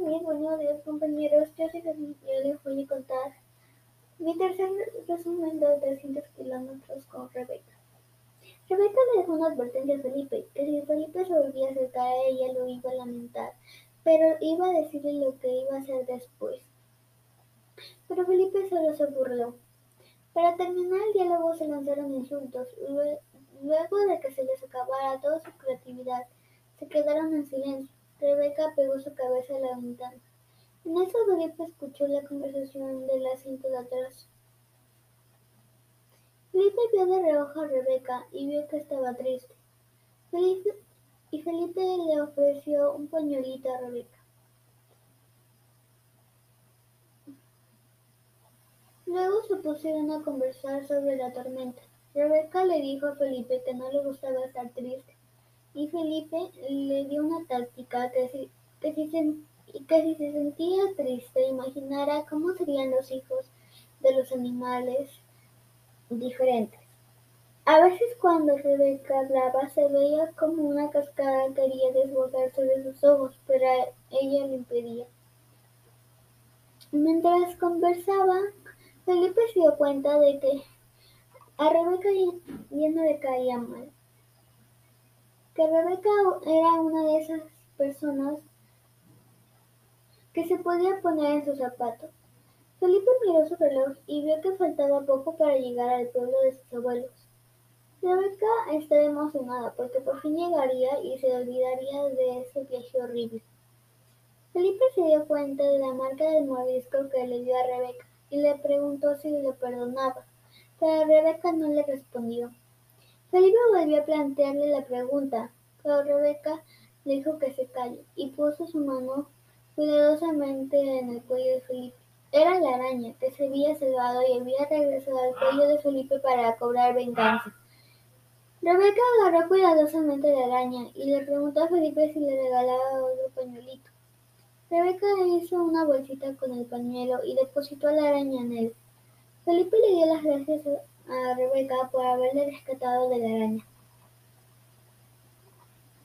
buenos días compañeros, yo soy yo les voy a contar mi tercer resumen de 300 kilómetros con Rebeca. Rebeca le dejó una advertencia a Felipe, que si Felipe se volvía acerca a ella lo iba a lamentar, pero iba a decirle lo que iba a hacer después. Pero Felipe solo se burló. Para terminar el diálogo se lanzaron insultos, luego de que se les acabara toda su creatividad, se quedaron en silencio. Rebeca pegó su cabeza a la ventana. En eso Felipe escuchó la conversación del asiento de atrás. Felipe vio de reojo a Rebeca y vio que estaba triste. y Felipe le ofreció un pañuelito a Rebeca. Luego se pusieron a conversar sobre la tormenta. Rebeca le dijo a Felipe que no le gustaba estar triste y Felipe le dio una táctica que si, se sentía triste imaginara cómo serían los hijos de los animales diferentes. A veces cuando Rebeca hablaba se veía como una cascada quería desbordarse de sus ojos, pero ella lo impedía. Mientras conversaban, Felipe se dio cuenta de que a Rebeca ya no le caía mal que Rebeca era una de esas personas que se podía poner en sus zapatos. Felipe miró su reloj y vio que faltaba poco para llegar al pueblo de sus abuelos. Rebeca estaba emocionada porque por fin llegaría y se olvidaría de ese viaje horrible. Felipe se dio cuenta de la marca del mordisco que le dio a Rebeca y le preguntó si lo perdonaba, pero Rebeca no le respondió. Felipe volvió a plantearle la pregunta, pero Rebeca le dijo que se calle y puso su mano cuidadosamente en el cuello de Felipe. Era la araña que se había salvado y había regresado al cuello de Felipe para cobrar venganza. Rebeca agarró cuidadosamente la araña y le preguntó a Felipe si le regalaba otro pañuelito. Rebeca hizo una bolsita con el pañuelo y depositó la araña en él. Felipe le dio las gracias a Rebeca por haberle rescatado de la araña.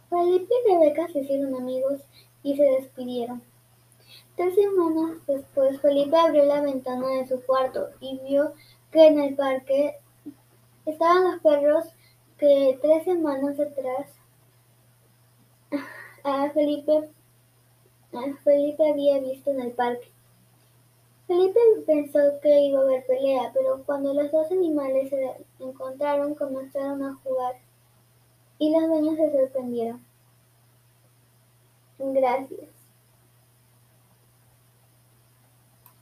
Felipe y Rebeca se hicieron amigos y se despidieron. Tres semanas después, Felipe abrió la ventana de su cuarto y vio que en el parque estaban los perros que tres semanas atrás a Felipe, a Felipe había visto en el parque. Felipe pensó que iba a haber pelea, pero cuando los dos animales se encontraron comenzaron a jugar y los dueños se sorprendieron. Gracias.